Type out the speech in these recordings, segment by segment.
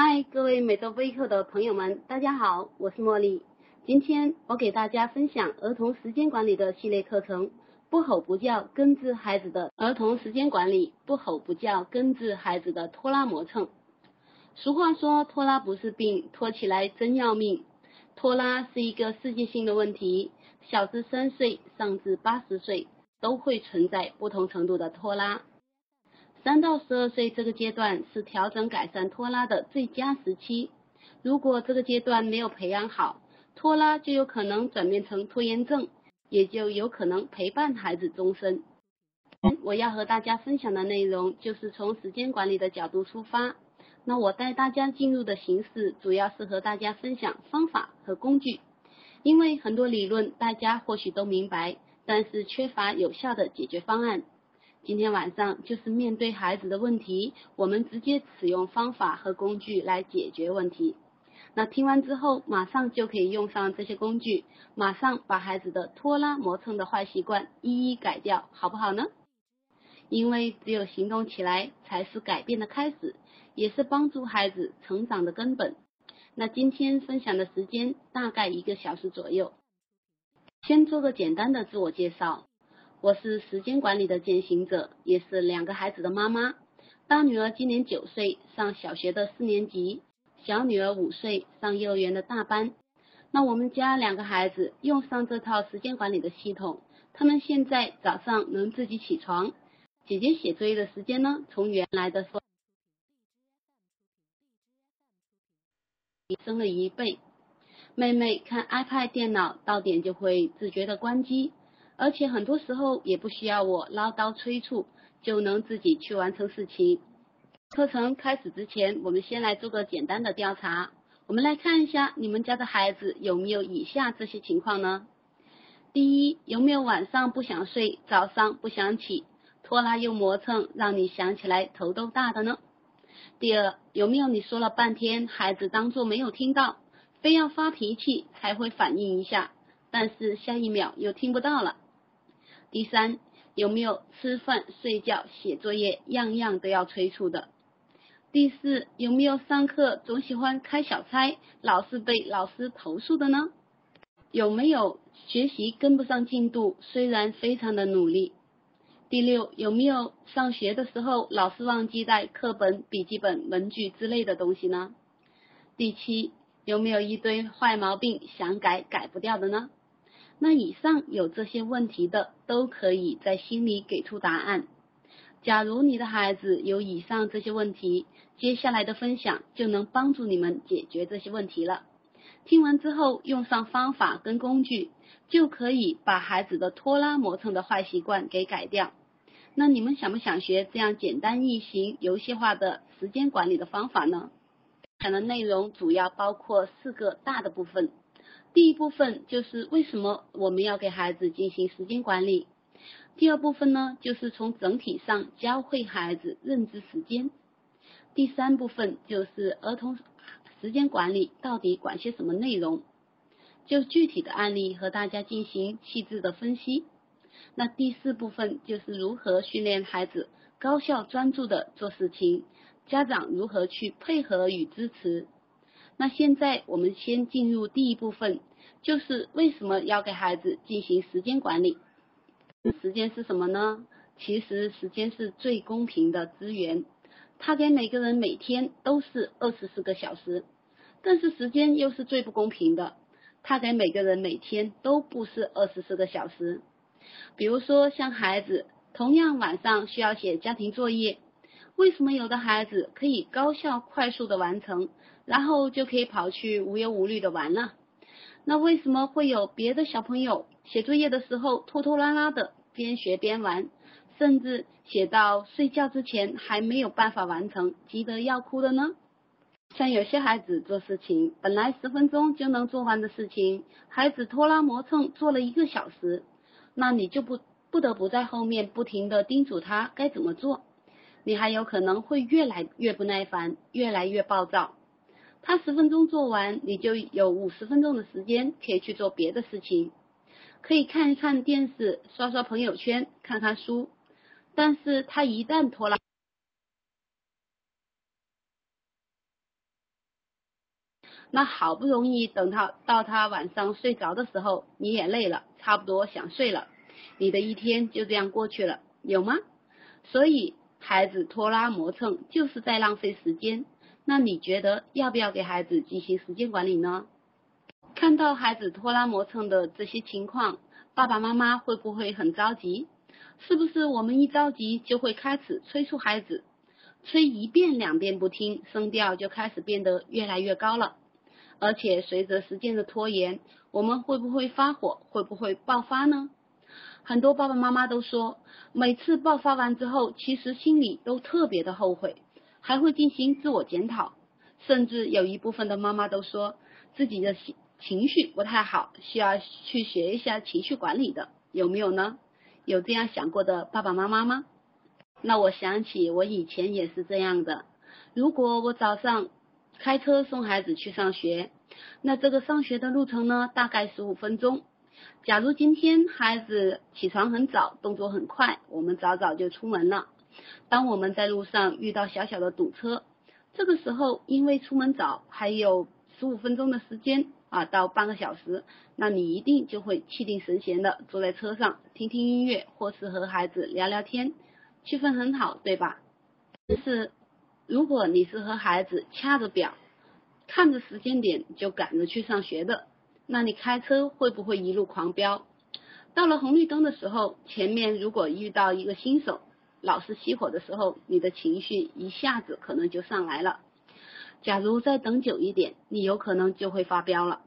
嗨，各位美洲微课的朋友们，大家好，我是茉莉。今天我给大家分享儿童时间管理的系列课程，不吼不叫根治孩子的儿童时间管理，不吼不叫根治孩子的拖拉磨蹭。俗话说，拖拉不是病，拖起来真要命。拖拉是一个世界性的问题，小至三岁，上至八十岁，都会存在不同程度的拖拉。三到十二岁这个阶段是调整改善拖拉的最佳时期，如果这个阶段没有培养好，拖拉就有可能转变成拖延症，也就有可能陪伴孩子终身。我要和大家分享的内容就是从时间管理的角度出发。那我带大家进入的形式，主要是和大家分享方法和工具，因为很多理论大家或许都明白，但是缺乏有效的解决方案。今天晚上就是面对孩子的问题，我们直接使用方法和工具来解决问题。那听完之后，马上就可以用上这些工具，马上把孩子的拖拉磨蹭的坏习惯一一改掉，好不好呢？因为只有行动起来，才是改变的开始。也是帮助孩子成长的根本。那今天分享的时间大概一个小时左右。先做个简单的自我介绍，我是时间管理的践行者，也是两个孩子的妈妈。大女儿今年九岁，上小学的四年级；小女儿五岁，上幼儿园的大班。那我们家两个孩子用上这套时间管理的系统，他们现在早上能自己起床。姐姐写作业的时间呢，从原来的说。提升了一倍。妹妹看 iPad 电脑到点就会自觉的关机，而且很多时候也不需要我唠叨催促，就能自己去完成事情。课程开始之前，我们先来做个简单的调查。我们来看一下你们家的孩子有没有以下这些情况呢？第一，有没有晚上不想睡，早上不想起，拖拉又磨蹭，让你想起来头都大的呢？第二，有没有你说了半天，孩子当做没有听到，非要发脾气才会反应一下，但是下一秒又听不到了？第三，有没有吃饭、睡觉、写作业，样样都要催促的？第四，有没有上课总喜欢开小差，老是被老师投诉的呢？有没有学习跟不上进度，虽然非常的努力？第六，有没有上学的时候老是忘记带课本、笔记本、文具之类的东西呢？第七，有没有一堆坏毛病想改改不掉的呢？那以上有这些问题的，都可以在心里给出答案。假如你的孩子有以上这些问题，接下来的分享就能帮助你们解决这些问题了。听完之后，用上方法跟工具，就可以把孩子的拖拉磨蹭的坏习惯给改掉。那你们想不想学这样简单易行、游戏化的时间管理的方法呢？讲的内容主要包括四个大的部分。第一部分就是为什么我们要给孩子进行时间管理。第二部分呢，就是从整体上教会孩子认知时间。第三部分就是儿童时间管理到底管些什么内容，就具体的案例和大家进行细致的分析。那第四部分就是如何训练孩子高效专注的做事情，家长如何去配合与支持。那现在我们先进入第一部分，就是为什么要给孩子进行时间管理？时间是什么呢？其实时间是最公平的资源，它给每个人每天都是二十四个小时，但是时间又是最不公平的，它给每个人每天都不是二十四个小时。比如说，像孩子同样晚上需要写家庭作业，为什么有的孩子可以高效快速的完成，然后就可以跑去无忧无虑的玩了？那为什么会有别的小朋友写作业的时候拖拖拉拉的，边学边玩，甚至写到睡觉之前还没有办法完成，急得要哭的呢？像有些孩子做事情本来十分钟就能做完的事情，孩子拖拉磨蹭做了一个小时。那你就不不得不在后面不停的叮嘱他该怎么做，你还有可能会越来越不耐烦，越来越暴躁。他十分钟做完，你就有五十分钟的时间可以去做别的事情，可以看一看电视，刷刷朋友圈，看看书。但是他一旦拖拉。那好不容易等他到他晚上睡着的时候，你也累了，差不多想睡了，你的一天就这样过去了，有吗？所以孩子拖拉磨蹭就是在浪费时间。那你觉得要不要给孩子进行时间管理呢？看到孩子拖拉磨蹭的这些情况，爸爸妈妈会不会很着急？是不是我们一着急就会开始催促孩子？催一遍两遍不听，声调就开始变得越来越高了。而且随着时间的拖延，我们会不会发火？会不会爆发呢？很多爸爸妈妈都说，每次爆发完之后，其实心里都特别的后悔，还会进行自我检讨。甚至有一部分的妈妈都说，自己的情情绪不太好，需要去学一下情绪管理的，有没有呢？有这样想过的爸爸妈妈吗？那我想起我以前也是这样的。如果我早上开车送孩子去上学，那这个上学的路程呢，大概十五分钟。假如今天孩子起床很早，动作很快，我们早早就出门了。当我们在路上遇到小小的堵车，这个时候因为出门早，还有十五分钟的时间啊，到半个小时，那你一定就会气定神闲的坐在车上，听听音乐，或是和孩子聊聊天。气氛很好，对吧？但是如果你是和孩子掐着表，看着时间点就赶着去上学的，那你开车会不会一路狂飙？到了红绿灯的时候，前面如果遇到一个新手，老是熄火的时候，你的情绪一下子可能就上来了。假如再等久一点，你有可能就会发飙了，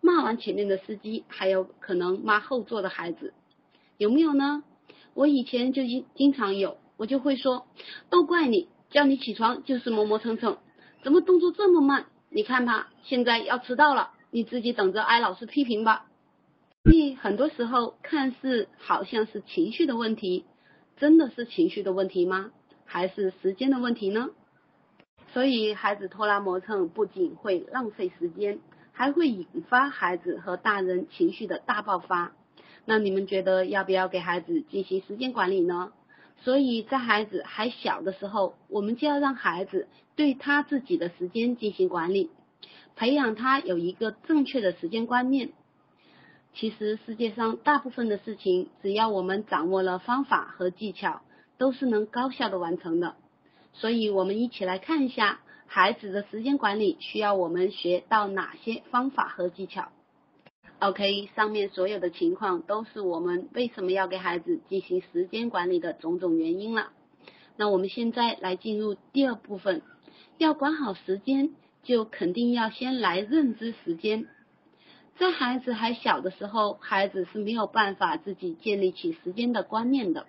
骂完前面的司机，还有可能骂后座的孩子，有没有呢？我以前就经经常有，我就会说，都怪你，叫你起床就是磨磨蹭蹭，怎么动作这么慢？你看吧，现在要迟到了，你自己等着挨老师批评吧。所以很多时候看似好像是情绪的问题，真的是情绪的问题吗？还是时间的问题呢？所以孩子拖拉磨蹭不仅会浪费时间，还会引发孩子和大人情绪的大爆发。那你们觉得要不要给孩子进行时间管理呢？所以在孩子还小的时候，我们就要让孩子对他自己的时间进行管理，培养他有一个正确的时间观念。其实世界上大部分的事情，只要我们掌握了方法和技巧，都是能高效的完成的。所以，我们一起来看一下孩子的时间管理需要我们学到哪些方法和技巧。OK，上面所有的情况都是我们为什么要给孩子进行时间管理的种种原因了。那我们现在来进入第二部分，要管好时间，就肯定要先来认知时间。在孩子还小的时候，孩子是没有办法自己建立起时间的观念的，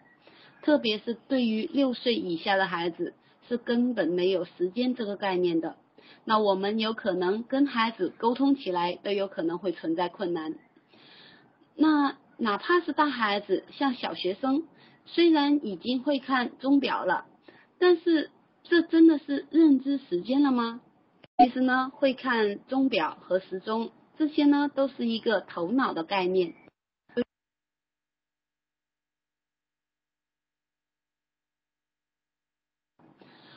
特别是对于六岁以下的孩子，是根本没有时间这个概念的。那我们有可能跟孩子沟通起来都有可能会存在困难。那哪怕是大孩子，像小学生，虽然已经会看钟表了，但是这真的是认知时间了吗？其实呢，会看钟表和时钟，这些呢都是一个头脑的概念。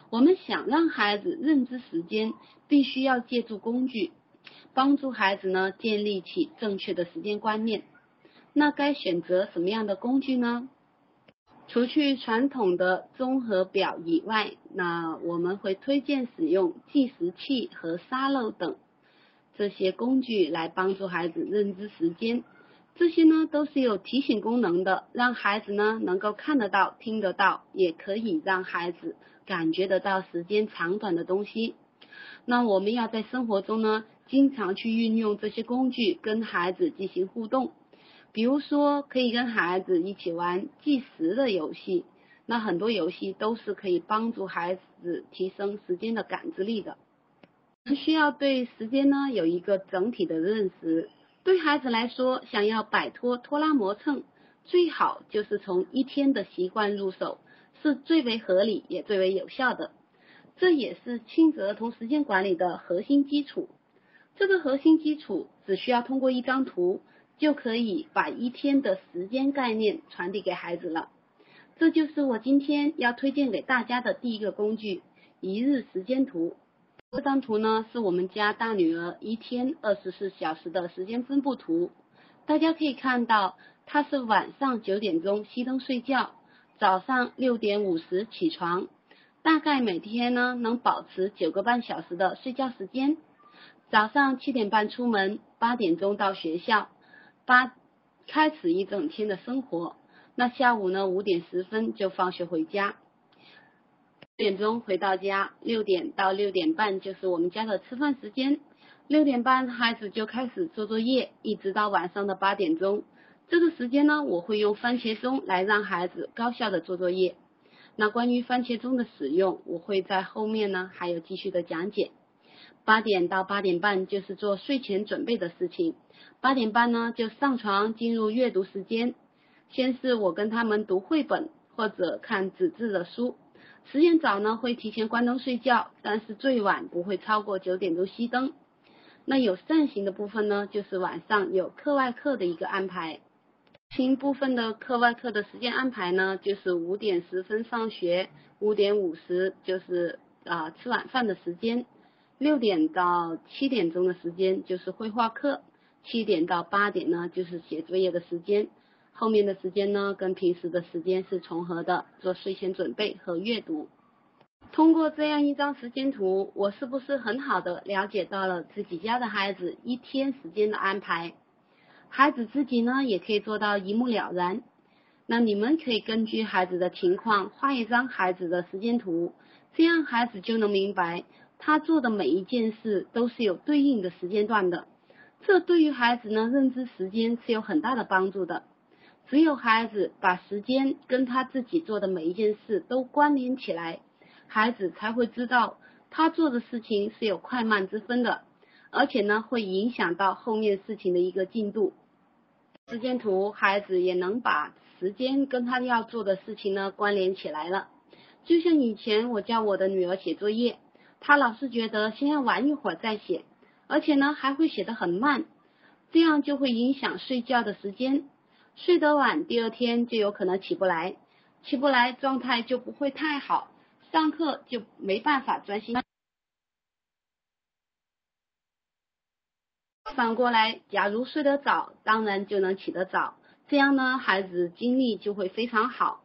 我们想让孩子认知时间，必须要借助工具，帮助孩子呢建立起正确的时间观念。那该选择什么样的工具呢？除去传统的综合表以外，那我们会推荐使用计时器和沙漏等这些工具来帮助孩子认知时间。这些呢都是有提醒功能的，让孩子呢能够看得到、听得到，也可以让孩子感觉得到时间长短的东西。那我们要在生活中呢，经常去运用这些工具跟孩子进行互动。比如说，可以跟孩子一起玩计时的游戏，那很多游戏都是可以帮助孩子提升时间的感知力的。需要对时间呢有一个整体的认识。对孩子来说，想要摆脱拖拉磨蹭，最好就是从一天的习惯入手，是最为合理也最为有效的。这也是亲子儿童时间管理的核心基础。这个核心基础只需要通过一张图，就可以把一天的时间概念传递给孩子了。这就是我今天要推荐给大家的第一个工具——一日时间图。这张图呢是我们家大女儿一天二十四小时的时间分布图。大家可以看到，她是晚上九点钟熄灯睡觉，早上六点五十起床，大概每天呢能保持九个半小时的睡觉时间。早上七点半出门，八点钟到学校，八开始一整天的生活。那下午呢五点十分就放学回家。点钟回到家，六点到六点半就是我们家的吃饭时间。六点半孩子就开始做作业，一直到晚上的八点钟。这个时间呢，我会用番茄钟来让孩子高效的做作业。那关于番茄钟的使用，我会在后面呢还有继续的讲解。八点到八点半就是做睡前准备的事情。八点半呢就上床进入阅读时间，先是我跟他们读绘本或者看纸质的书。时间早呢，会提前关灯睡觉，但是最晚不会超过九点钟熄灯。那有扇形的部分呢，就是晚上有课外课的一个安排。新部分的课外课的时间安排呢，就是五点十分上学，五点五十就是啊吃晚饭的时间，六点到七点钟的时间就是绘画课，七点到八点呢就是写作业的时间。后面的时间呢，跟平时的时间是重合的，做睡前准备和阅读。通过这样一张时间图，我是不是很好的了解到了自己家的孩子一天时间的安排？孩子自己呢，也可以做到一目了然。那你们可以根据孩子的情况画一张孩子的时间图，这样孩子就能明白他做的每一件事都是有对应的时间段的。这对于孩子呢，认知时间是有很大的帮助的。只有孩子把时间跟他自己做的每一件事都关联起来，孩子才会知道他做的事情是有快慢之分的，而且呢会影响到后面事情的一个进度。时间图，孩子也能把时间跟他要做的事情呢关联起来了。就像以前我教我的女儿写作业，她老是觉得先要玩一会儿再写，而且呢还会写得很慢，这样就会影响睡觉的时间。睡得晚，第二天就有可能起不来，起不来状态就不会太好，上课就没办法专心。反过来，假如睡得早，当然就能起得早，这样呢，孩子精力就会非常好，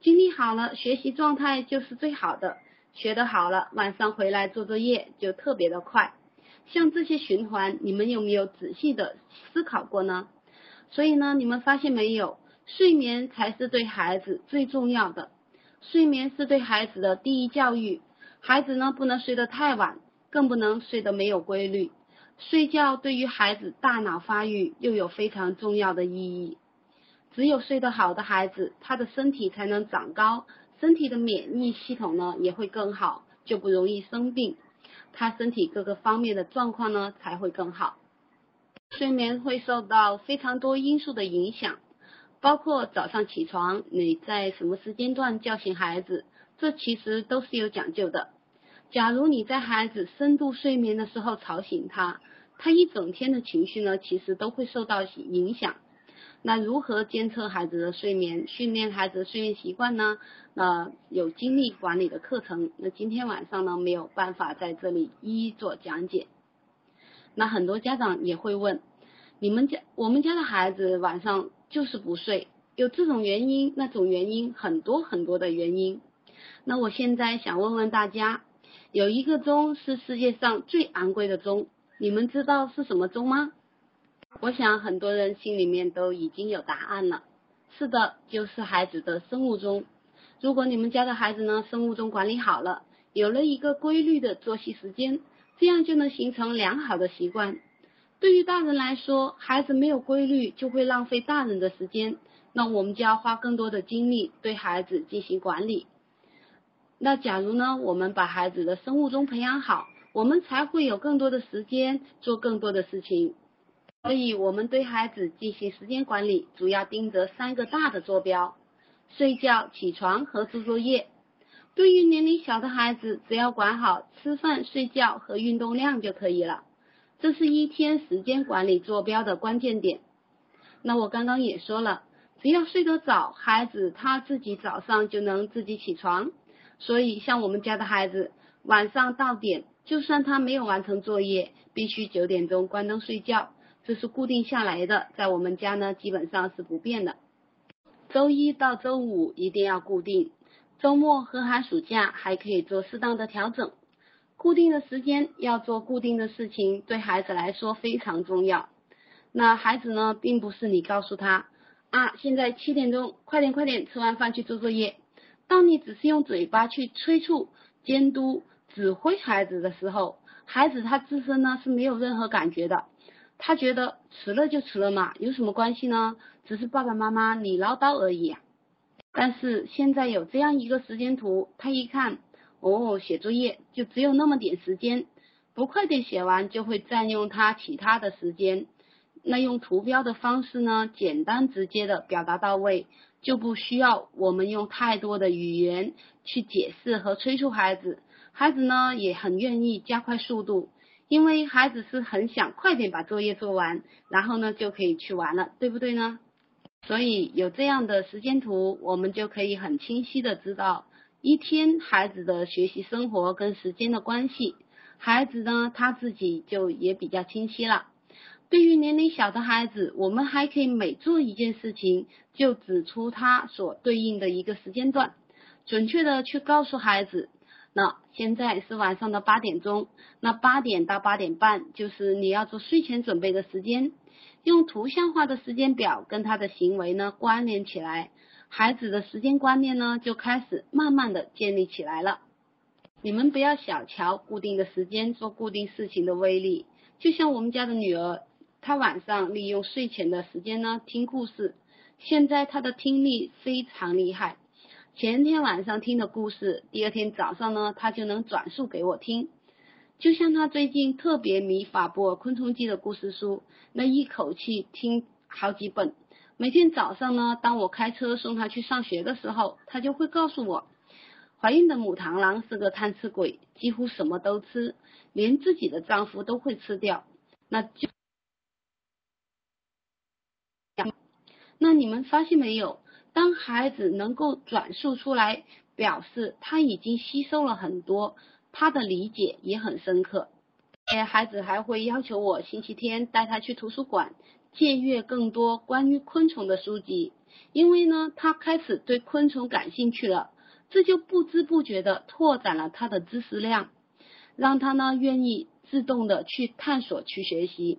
精力好了，学习状态就是最好的，学得好了，晚上回来做作业就特别的快。像这些循环，你们有没有仔细的思考过呢？所以呢，你们发现没有，睡眠才是对孩子最重要的，睡眠是对孩子的第一教育。孩子呢，不能睡得太晚，更不能睡得没有规律。睡觉对于孩子大脑发育又有非常重要的意义。只有睡得好的孩子，他的身体才能长高，身体的免疫系统呢也会更好，就不容易生病，他身体各个方面的状况呢才会更好。睡眠会受到非常多因素的影响，包括早上起床你在什么时间段叫醒孩子，这其实都是有讲究的。假如你在孩子深度睡眠的时候吵醒他，他一整天的情绪呢，其实都会受到影响。那如何监测孩子的睡眠，训练孩子的睡眠习惯呢？那有精力管理的课程，那今天晚上呢没有办法在这里一一做讲解。那很多家长也会问，你们家我们家的孩子晚上就是不睡，有这种原因那种原因很多很多的原因。那我现在想问问大家，有一个钟是世界上最昂贵的钟，你们知道是什么钟吗？我想很多人心里面都已经有答案了。是的，就是孩子的生物钟。如果你们家的孩子呢，生物钟管理好了，有了一个规律的作息时间。这样就能形成良好的习惯。对于大人来说，孩子没有规律就会浪费大人的时间，那我们就要花更多的精力对孩子进行管理。那假如呢，我们把孩子的生物钟培养好，我们才会有更多的时间做更多的事情。所以，我们对孩子进行时间管理，主要盯着三个大的坐标：睡觉、起床和做作业。对于年龄小的孩子，只要管好吃饭、睡觉和运动量就可以了。这是一天时间管理坐标的关键点。那我刚刚也说了，只要睡得早，孩子他自己早上就能自己起床。所以像我们家的孩子，晚上到点就算他没有完成作业，必须九点钟关灯睡觉，这是固定下来的，在我们家呢基本上是不变的。周一到周五一定要固定，周末和寒暑假还可以做适当的调整。固定的时间要做固定的事情，对孩子来说非常重要。那孩子呢，并不是你告诉他啊，现在七点钟，快点快点，吃完饭去做作业。当你只是用嘴巴去催促、监督、指挥孩子的时候，孩子他自身呢是没有任何感觉的，他觉得迟了就迟了嘛，有什么关系呢？只是爸爸妈妈你唠叨而已。但是现在有这样一个时间图，他一看，哦，写作业就只有那么点时间，不快点写完就会占用他其他的时间。那用图标的方式呢，简单直接的表达到位。就不需要我们用太多的语言去解释和催促孩子，孩子呢也很愿意加快速度，因为孩子是很想快点把作业做完，然后呢就可以去玩了，对不对呢？所以有这样的时间图，我们就可以很清晰的知道一天孩子的学习生活跟时间的关系，孩子呢他自己就也比较清晰了。对于年龄小的孩子，我们还可以每做一件事情，就指出他所对应的一个时间段，准确的去告诉孩子，那现在是晚上的八点钟，那八点到八点半就是你要做睡前准备的时间，用图像化的时间表跟他的行为呢关联起来，孩子的时间观念呢就开始慢慢的建立起来了。你们不要小瞧固定的时间做固定事情的威力，就像我们家的女儿。她晚上利用睡前的时间呢听故事，现在她的听力非常厉害。前天晚上听的故事，第二天早上呢她就能转述给我听。就像他最近特别迷法布尔昆虫记的故事书，那一口气听好几本。每天早上呢，当我开车送他去上学的时候，他就会告诉我，怀孕的母螳螂是个贪吃鬼，几乎什么都吃，连自己的丈夫都会吃掉。那就。那你们发现没有？当孩子能够转述出来，表示他已经吸收了很多，他的理解也很深刻。哎，孩子还会要求我星期天带他去图书馆借阅更多关于昆虫的书籍，因为呢，他开始对昆虫感兴趣了，这就不知不觉的拓展了他的知识量，让他呢愿意自动的去探索、去学习。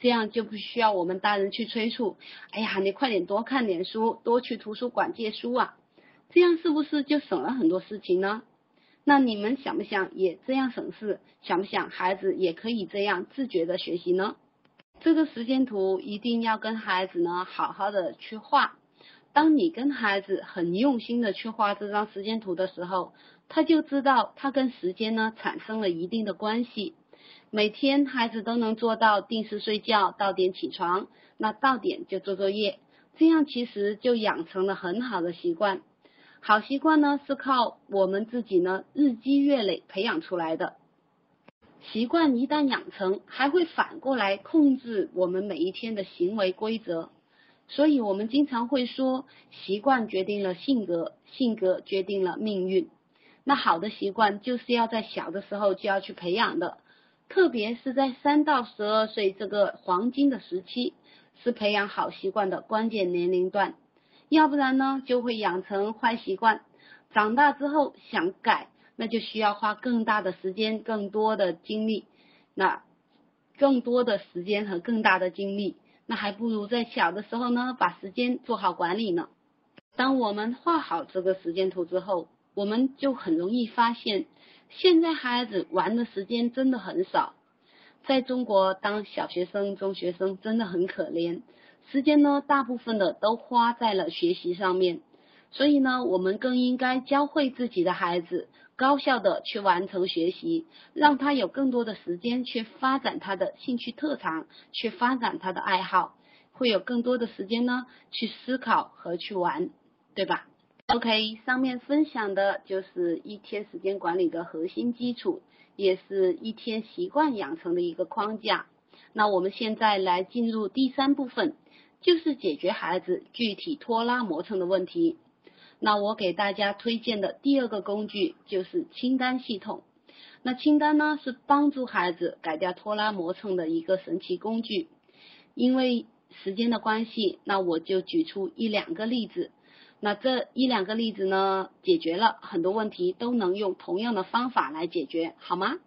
这样就不需要我们大人去催促。哎呀，你快点多看点书，多去图书馆借书啊！这样是不是就省了很多事情呢？那你们想不想也这样省事？想不想孩子也可以这样自觉的学习呢？这个时间图一定要跟孩子呢好好的去画。当你跟孩子很用心的去画这张时间图的时候，他就知道他跟时间呢产生了一定的关系。每天孩子都能做到定时睡觉，到点起床，那到点就做作业，这样其实就养成了很好的习惯。好习惯呢是靠我们自己呢日积月累培养出来的。习惯一旦养成，还会反过来控制我们每一天的行为规则。所以我们经常会说，习惯决定了性格，性格决定了命运。那好的习惯就是要在小的时候就要去培养的。特别是在三到十二岁这个黄金的时期，是培养好习惯的关键年龄段，要不然呢，就会养成坏习惯。长大之后想改，那就需要花更大的时间、更多的精力。那更多的时间和更大的精力，那还不如在小的时候呢，把时间做好管理呢。当我们画好这个时间图之后，我们就很容易发现。现在孩子玩的时间真的很少，在中国当小学生、中学生真的很可怜，时间呢大部分的都花在了学习上面，所以呢，我们更应该教会自己的孩子高效的去完成学习，让他有更多的时间去发展他的兴趣特长，去发展他的爱好，会有更多的时间呢去思考和去玩，对吧？OK，上面分享的就是一天时间管理的核心基础，也是一天习惯养成的一个框架。那我们现在来进入第三部分，就是解决孩子具体拖拉磨蹭的问题。那我给大家推荐的第二个工具就是清单系统。那清单呢，是帮助孩子改掉拖拉磨蹭的一个神奇工具。因为时间的关系，那我就举出一两个例子。那这一两个例子呢，解决了很多问题，都能用同样的方法来解决，好吗？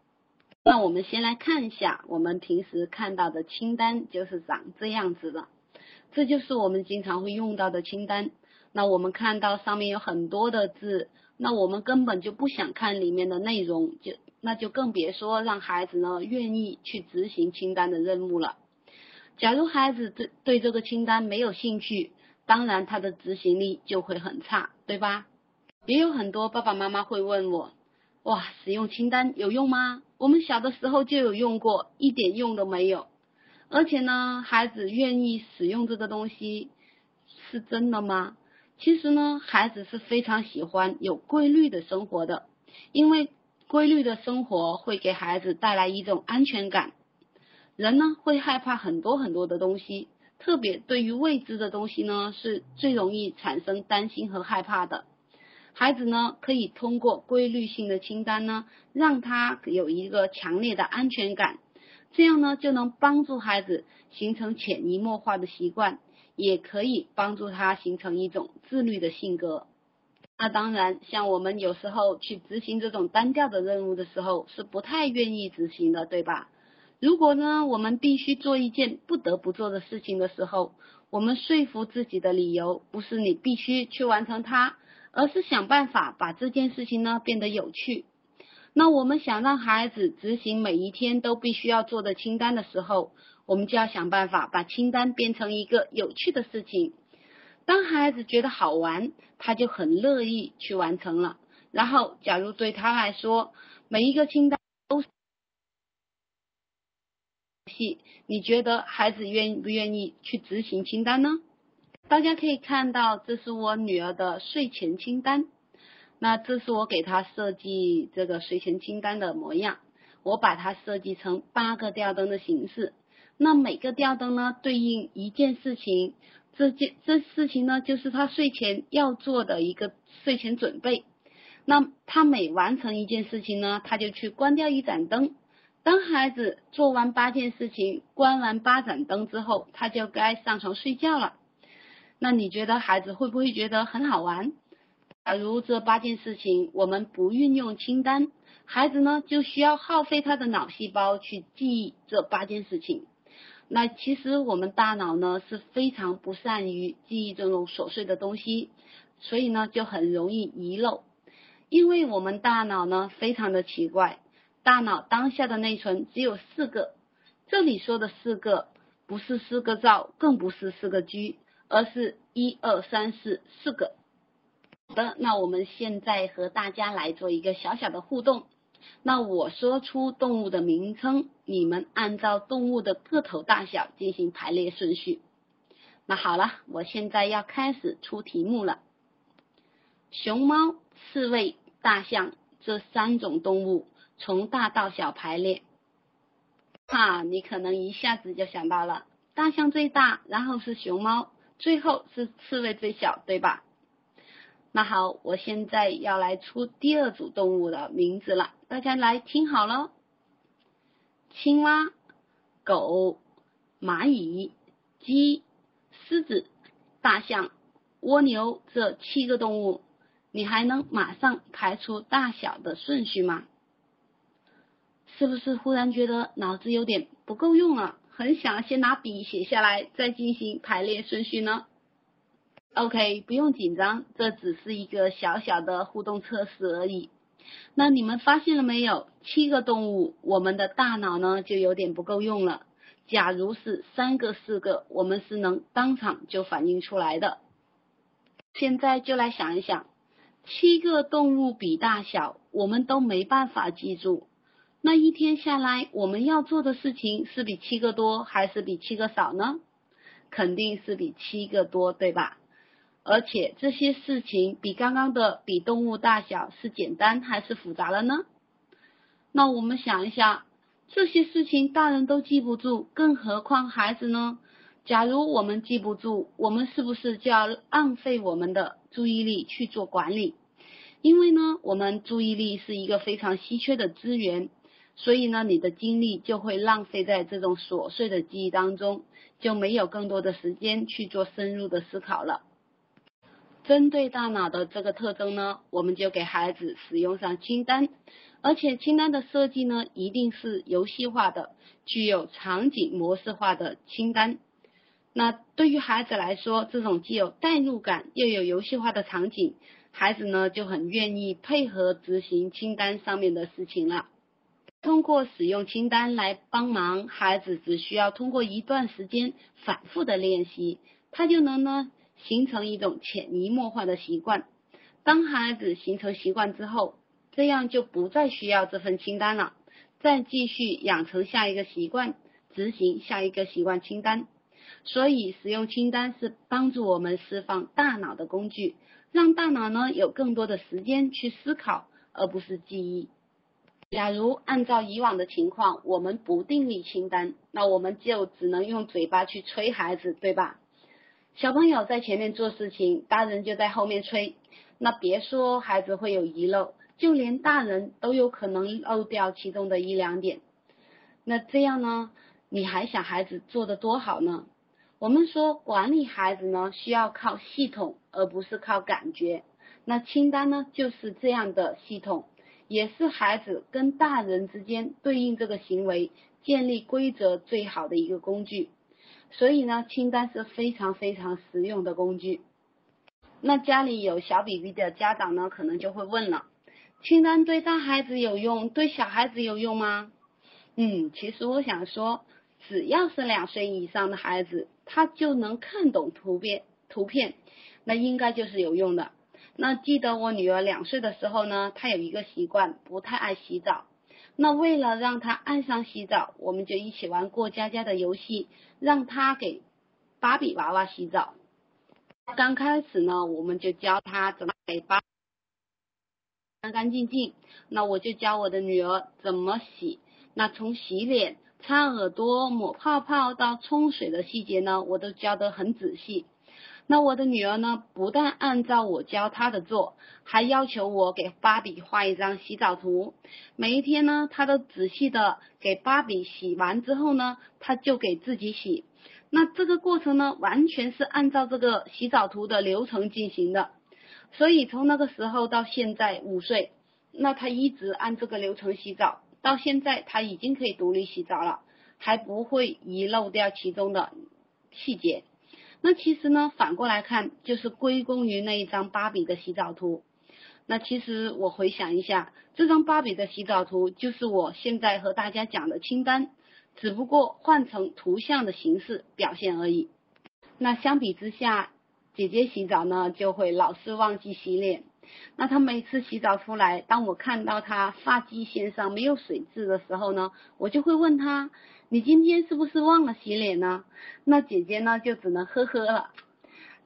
那我们先来看一下，我们平时看到的清单就是长这样子的，这就是我们经常会用到的清单。那我们看到上面有很多的字，那我们根本就不想看里面的内容，就那就更别说让孩子呢愿意去执行清单的任务了。假如孩子对对这个清单没有兴趣，当然他的执行力就会很差，对吧？也有很多爸爸妈妈会问我，哇，使用清单有用吗？我们小的时候就有用过，一点用都没有。而且呢，孩子愿意使用这个东西，是真的吗？其实呢，孩子是非常喜欢有规律的生活的，因为规律的生活会给孩子带来一种安全感。人呢会害怕很多很多的东西，特别对于未知的东西呢，是最容易产生担心和害怕的。孩子呢，可以通过规律性的清单呢，让他有一个强烈的安全感，这样呢，就能帮助孩子形成潜移默化的习惯，也可以帮助他形成一种自律的性格。那当然，像我们有时候去执行这种单调的任务的时候，是不太愿意执行的，对吧？如果呢，我们必须做一件不得不做的事情的时候，我们说服自己的理由不是你必须去完成它。而是想办法把这件事情呢变得有趣。那我们想让孩子执行每一天都必须要做的清单的时候，我们就要想办法把清单变成一个有趣的事情。当孩子觉得好玩，他就很乐意去完成了。然后，假如对他来说，每一个清单都是戏，你觉得孩子愿不愿意去执行清单呢？大家可以看到，这是我女儿的睡前清单。那这是我给他设计这个睡前清单的模样。我把它设计成八个吊灯的形式。那每个吊灯呢，对应一件事情。这件这事情呢，就是他睡前要做的一个睡前准备。那他每完成一件事情呢，他就去关掉一盏灯。当孩子做完八件事情，关完八盏灯之后，他就该上床睡觉了。那你觉得孩子会不会觉得很好玩？假如这八件事情我们不运用清单，孩子呢就需要耗费他的脑细胞去记忆这八件事情。那其实我们大脑呢是非常不善于记忆这种琐碎的东西，所以呢就很容易遗漏。因为我们大脑呢非常的奇怪，大脑当下的内存只有四个，这里说的四个不是四个兆，更不是四个 G。而是一二三四四个。好的，那我们现在和大家来做一个小小的互动。那我说出动物的名称，你们按照动物的个头大小进行排列顺序。那好了，我现在要开始出题目了。熊猫、刺猬、大象这三种动物从大到小排列。哈，你可能一下子就想到了，大象最大，然后是熊猫。最后是刺猬最小，对吧？那好，我现在要来出第二组动物的名字了，大家来听好了：青蛙、狗、蚂蚁、鸡、狮子、大象、蜗牛这七个动物，你还能马上排出大小的顺序吗？是不是忽然觉得脑子有点不够用了？很想先拿笔写下来，再进行排列顺序呢。OK，不用紧张，这只是一个小小的互动测试而已。那你们发现了没有？七个动物，我们的大脑呢就有点不够用了。假如是三个、四个，我们是能当场就反应出来的。现在就来想一想，七个动物比大小，我们都没办法记住。那一天下来，我们要做的事情是比七个多还是比七个少呢？肯定是比七个多，对吧？而且这些事情比刚刚的比动物大小是简单还是复杂了呢？那我们想一下，这些事情大人都记不住，更何况孩子呢？假如我们记不住，我们是不是就要浪费我们的注意力去做管理？因为呢，我们注意力是一个非常稀缺的资源，所以呢，你的精力就会浪费在这种琐碎的记忆当中，就没有更多的时间去做深入的思考了。针对大脑的这个特征呢，我们就给孩子使用上清单，而且清单的设计呢，一定是游戏化的，具有场景模式化的清单。那对于孩子来说，这种既有代入感又有游戏化的场景，孩子呢就很愿意配合执行清单上面的事情了。通过使用清单来帮忙，孩子只需要通过一段时间反复的练习，他就能呢。形成一种潜移默化的习惯。当孩子形成习惯之后，这样就不再需要这份清单了。再继续养成下一个习惯，执行下一个习惯清单。所以，使用清单是帮助我们释放大脑的工具，让大脑呢有更多的时间去思考，而不是记忆。假如按照以往的情况，我们不订立清单，那我们就只能用嘴巴去催孩子，对吧？小朋友在前面做事情，大人就在后面催。那别说孩子会有遗漏，就连大人都有可能漏掉其中的一两点。那这样呢？你还想孩子做的多好呢？我们说管理孩子呢，需要靠系统，而不是靠感觉。那清单呢，就是这样的系统，也是孩子跟大人之间对应这个行为、建立规则最好的一个工具。所以呢，清单是非常非常实用的工具。那家里有小 BB 的家长呢，可能就会问了：清单对大孩子有用，对小孩子有用吗？嗯，其实我想说，只要是两岁以上的孩子，他就能看懂图片，图片，那应该就是有用的。那记得我女儿两岁的时候呢，她有一个习惯，不太爱洗澡。那为了让她爱上洗澡，我们就一起玩过家家的游戏，让他给芭比娃娃洗澡。刚开始呢，我们就教他怎么给芭干干净净。那我就教我的女儿怎么洗。那从洗脸、擦耳朵、抹泡泡到冲水的细节呢，我都教得很仔细。那我的女儿呢，不但按照我教她的做，还要求我给芭比画一张洗澡图。每一天呢，她都仔细的给芭比洗完之后呢，她就给自己洗。那这个过程呢，完全是按照这个洗澡图的流程进行的。所以从那个时候到现在五岁，那她一直按这个流程洗澡，到现在她已经可以独立洗澡了，还不会遗漏掉其中的细节。那其实呢，反过来看，就是归功于那一张芭比的洗澡图。那其实我回想一下，这张芭比的洗澡图就是我现在和大家讲的清单，只不过换成图像的形式表现而已。那相比之下，姐姐洗澡呢就会老是忘记洗脸。那她每次洗澡出来，当我看到她发际线上没有水渍的时候呢，我就会问她。你今天是不是忘了洗脸呢？那姐姐呢就只能呵呵了。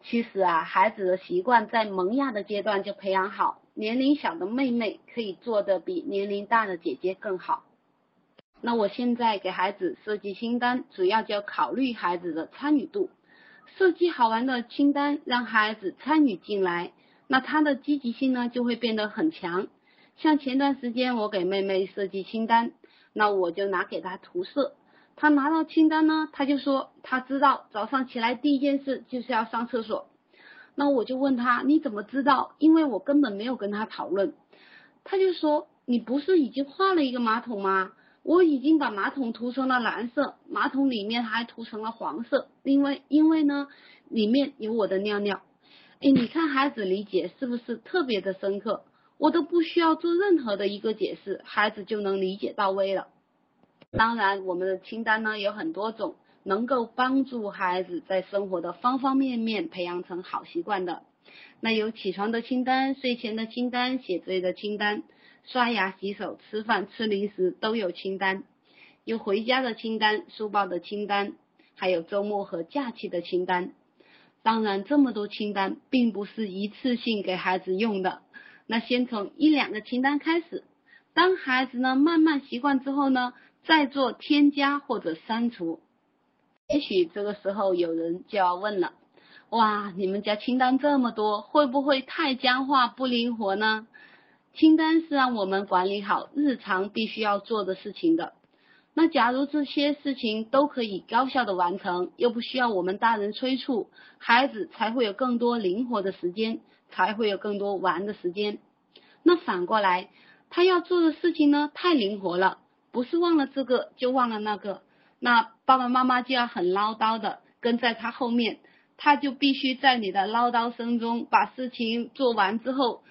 其实啊，孩子的习惯在萌芽的阶段就培养好，年龄小的妹妹可以做的比年龄大的姐姐更好。那我现在给孩子设计清单，主要就要考虑孩子的参与度，设计好玩的清单，让孩子参与进来，那他的积极性呢就会变得很强。像前段时间我给妹妹设计清单，那我就拿给她涂色。他拿到清单呢，他就说他知道早上起来第一件事就是要上厕所。那我就问他你怎么知道？因为我根本没有跟他讨论。他就说你不是已经画了一个马桶吗？我已经把马桶涂成了蓝色，马桶里面还涂成了黄色，因为因为呢里面有我的尿尿。哎，你看孩子理解是不是特别的深刻？我都不需要做任何的一个解释，孩子就能理解到位了。当然，我们的清单呢有很多种，能够帮助孩子在生活的方方面面培养成好习惯的。那有起床的清单、睡前的清单、写作业的清单、刷牙、洗手、吃饭、吃零食都有清单，有回家的清单、书包的清单，还有周末和假期的清单。当然，这么多清单并不是一次性给孩子用的，那先从一两个清单开始，当孩子呢慢慢习惯之后呢。再做添加或者删除，也许这个时候有人就要问了：哇，你们家清单这么多，会不会太僵化不灵活呢？清单是让我们管理好日常必须要做的事情的。那假如这些事情都可以高效的完成，又不需要我们大人催促，孩子才会有更多灵活的时间，才会有更多玩的时间。那反过来，他要做的事情呢，太灵活了，不是忘了这个就忘了那个。那爸爸妈妈就要很唠叨的跟在他后面，他就必须在你的唠叨声中把事情做完之后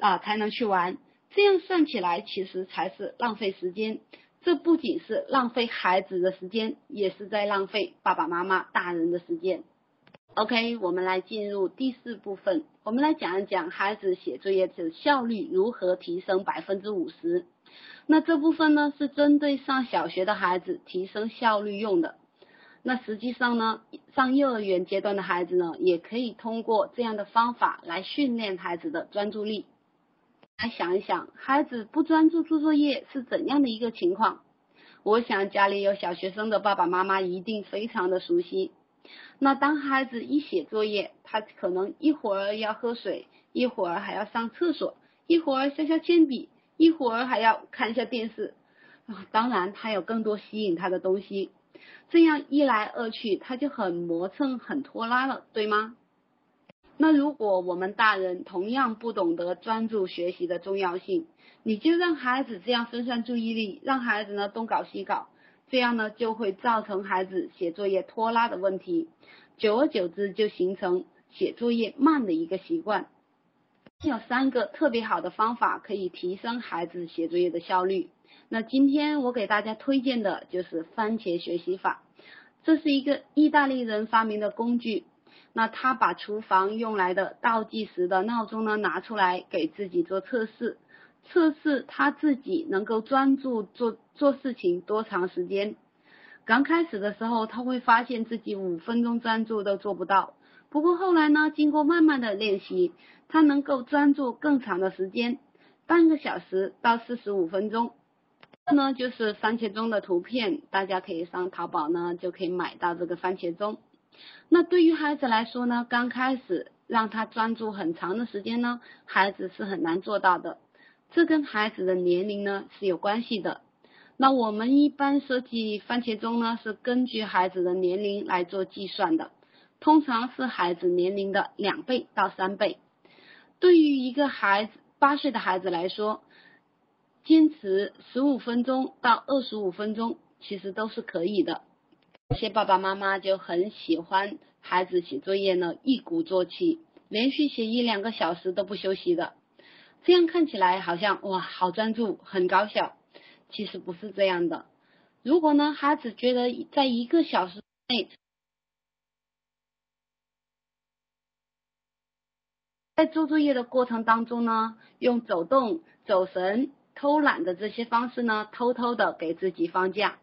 啊才能去玩，这样算起来其实才是浪费时间。这不仅是浪费孩子的时间，也是在浪费爸爸妈妈大人的时间。OK，我们来进入第四部分，我们来讲一讲孩子写作业的效率如何提升百分之五十。那这部分呢是针对上小学的孩子提升效率用的。那实际上呢，上幼儿园阶段的孩子呢，也可以通过这样的方法来训练孩子的专注力。来想一想，孩子不专注做作业是怎样的一个情况？我想家里有小学生的爸爸妈妈一定非常的熟悉。那当孩子一写作业，他可能一会儿要喝水，一会儿还要上厕所，一会儿削削铅笔。一会儿还要看一下电视，当然他有更多吸引他的东西，这样一来二去，他就很磨蹭、很拖拉了，对吗？那如果我们大人同样不懂得专注学习的重要性，你就让孩子这样分散注意力，让孩子呢东搞西搞，这样呢就会造成孩子写作业拖拉的问题，久而久之就形成写作业慢的一个习惯。有三个特别好的方法可以提升孩子写作业的效率。那今天我给大家推荐的就是番茄学习法，这是一个意大利人发明的工具。那他把厨房用来的倒计时的闹钟呢拿出来给自己做测试，测试他自己能够专注做做事情多长时间。刚开始的时候他会发现自己五分钟专注都做不到。不过后来呢，经过慢慢的练习，他能够专注更长的时间，半个小时到四十五分钟。这呢就是番茄钟的图片，大家可以上淘宝呢就可以买到这个番茄钟。那对于孩子来说呢，刚开始让他专注很长的时间呢，孩子是很难做到的。这跟孩子的年龄呢是有关系的。那我们一般设计番茄钟呢，是根据孩子的年龄来做计算的。通常是孩子年龄的两倍到三倍。对于一个孩子八岁的孩子来说，坚持十五分钟到二十五分钟其实都是可以的。有些爸爸妈妈就很喜欢孩子写作业呢，一鼓作气，连续写一两个小时都不休息的，这样看起来好像哇，好专注，很高效。其实不是这样的。如果呢，孩子觉得在一个小时内，在做作业的过程当中呢，用走动、走神、偷懒的这些方式呢，偷偷的给自己放假。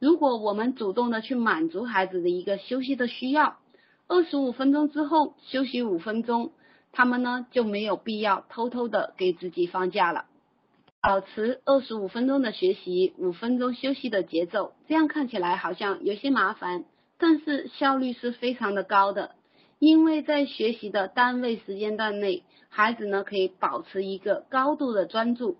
如果我们主动的去满足孩子的一个休息的需要，二十五分钟之后休息五分钟，他们呢就没有必要偷偷的给自己放假了。保持二十五分钟的学习，五分钟休息的节奏，这样看起来好像有些麻烦，但是效率是非常的高的。因为在学习的单位时间段内，孩子呢可以保持一个高度的专注，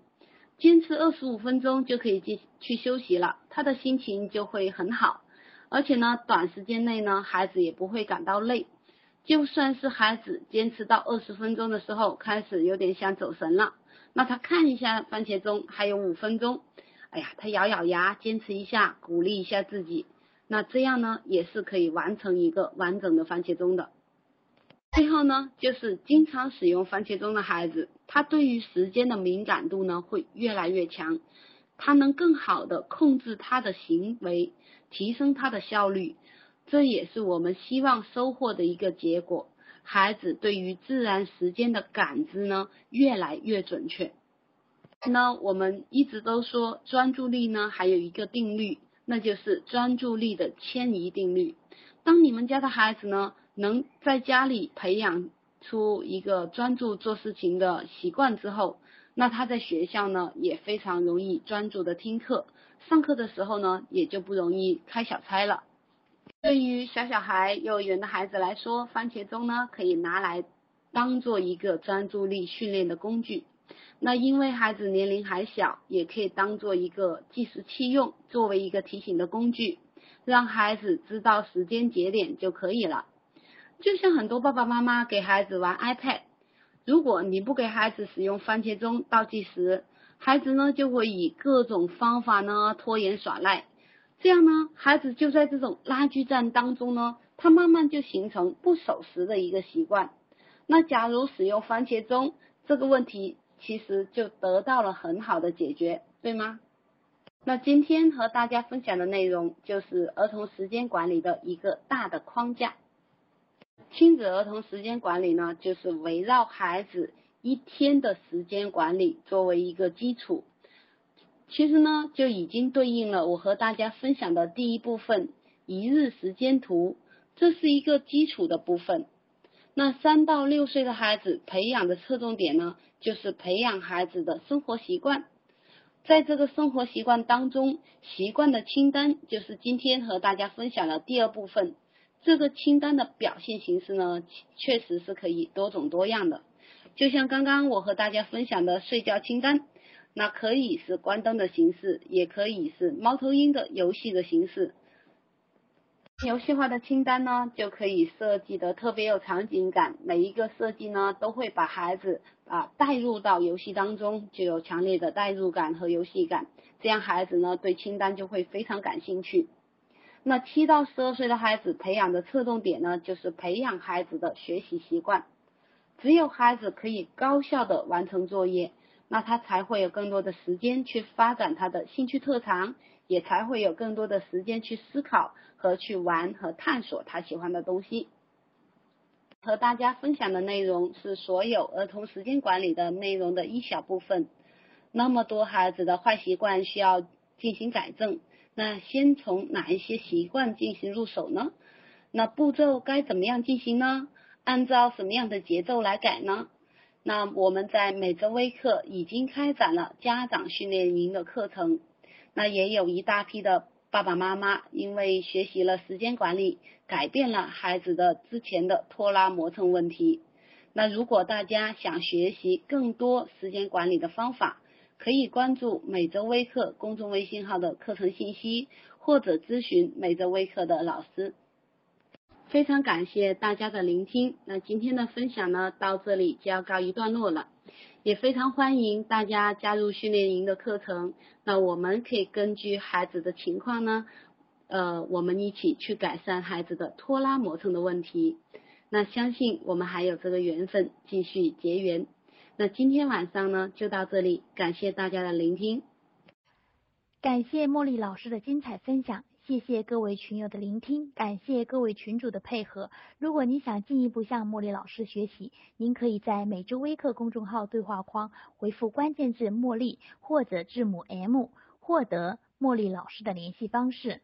坚持二十五分钟就可以去去休息了，他的心情就会很好，而且呢短时间内呢孩子也不会感到累，就算是孩子坚持到二十分钟的时候开始有点想走神了，那他看一下番茄钟还有五分钟，哎呀他咬咬牙坚持一下，鼓励一下自己，那这样呢也是可以完成一个完整的番茄钟的。最后呢，就是经常使用番茄钟的孩子，他对于时间的敏感度呢会越来越强，他能更好的控制他的行为，提升他的效率，这也是我们希望收获的一个结果。孩子对于自然时间的感知呢越来越准确。那我们一直都说专注力呢还有一个定律，那就是专注力的迁移定律。当你们家的孩子呢？能在家里培养出一个专注做事情的习惯之后，那他在学校呢也非常容易专注的听课，上课的时候呢也就不容易开小差了。对于小小孩、幼儿园的孩子来说，番茄钟呢可以拿来当做一个专注力训练的工具。那因为孩子年龄还小，也可以当做一个计时器用，作为一个提醒的工具，让孩子知道时间节点就可以了。就像很多爸爸妈妈给孩子玩 iPad，如果你不给孩子使用番茄钟倒计时，孩子呢就会以各种方法呢拖延耍赖。这样呢，孩子就在这种拉锯战当中呢，他慢慢就形成不守时的一个习惯。那假如使用番茄钟，这个问题其实就得到了很好的解决，对吗？那今天和大家分享的内容就是儿童时间管理的一个大的框架。亲子儿童时间管理呢，就是围绕孩子一天的时间管理作为一个基础。其实呢，就已经对应了我和大家分享的第一部分一日时间图，这是一个基础的部分。那三到六岁的孩子培养的侧重点呢，就是培养孩子的生活习惯。在这个生活习惯当中，习惯的清单就是今天和大家分享的第二部分。这个清单的表现形式呢，确实是可以多种多样的。就像刚刚我和大家分享的睡觉清单。那可以是关灯的形式，也可以是猫头鹰的游戏的形式。游戏化的清单呢，就可以设计的特别有场景感，每一个设计呢，都会把孩子啊带入到游戏当中，就有强烈的代入感和游戏感，这样孩子呢对清单就会非常感兴趣。那七到十二岁的孩子培养的侧重点呢，就是培养孩子的学习习惯。只有孩子可以高效的完成作业。那他才会有更多的时间去发展他的兴趣特长，也才会有更多的时间去思考和去玩和探索他喜欢的东西。和大家分享的内容是所有儿童时间管理的内容的一小部分。那么多孩子的坏习惯需要进行改正，那先从哪一些习惯进行入手呢？那步骤该怎么样进行呢？按照什么样的节奏来改呢？那我们在每周微课已经开展了家长训练营的课程，那也有一大批的爸爸妈妈因为学习了时间管理，改变了孩子的之前的拖拉磨蹭问题。那如果大家想学习更多时间管理的方法，可以关注每周微课公众微信号的课程信息，或者咨询每周微课的老师。非常感谢大家的聆听，那今天的分享呢到这里就要告一段落了，也非常欢迎大家加入训练营的课程，那我们可以根据孩子的情况呢，呃，我们一起去改善孩子的拖拉磨蹭的问题，那相信我们还有这个缘分继续结缘，那今天晚上呢就到这里，感谢大家的聆听，感谢茉莉老师的精彩分享。谢谢各位群友的聆听，感谢各位群主的配合。如果你想进一步向茉莉老师学习，您可以在每周微课公众号对话框回复关键字“茉莉”或者字母 “M”，获得茉莉老师的联系方式。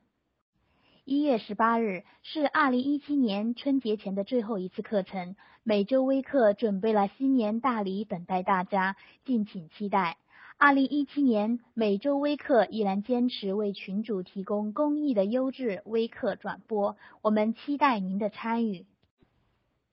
一月十八日是二零一七年春节前的最后一次课程，每周微课准备了新年大礼等待大家，敬请期待。二零一七年每周微课依然坚持为群主提供公益的优质微课转播，我们期待您的参与。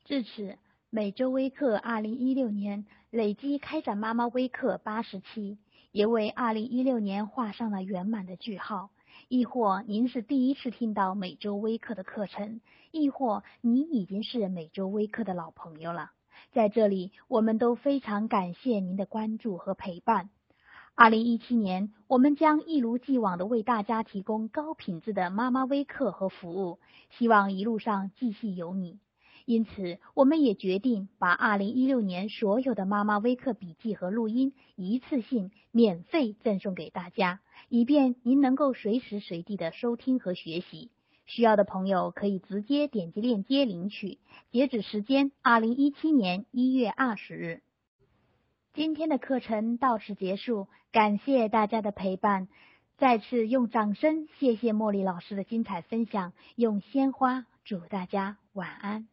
至此，每周微课二零一六年累计开展妈妈微课八十期，也为二零一六年画上了圆满的句号。亦或您是第一次听到每周微课的课程，亦或你已经是每周微课的老朋友了，在这里我们都非常感谢您的关注和陪伴。二零一七年，我们将一如既往的为大家提供高品质的妈妈微课和服务，希望一路上继续有你。因此，我们也决定把二零一六年所有的妈妈微课笔记和录音一次性免费赠送给大家，以便您能够随时随地的收听和学习。需要的朋友可以直接点击链接领取。截止时间：二零一七年一月二十日。今天的课程到此结束，感谢大家的陪伴。再次用掌声谢谢茉莉老师的精彩分享，用鲜花祝大家晚安。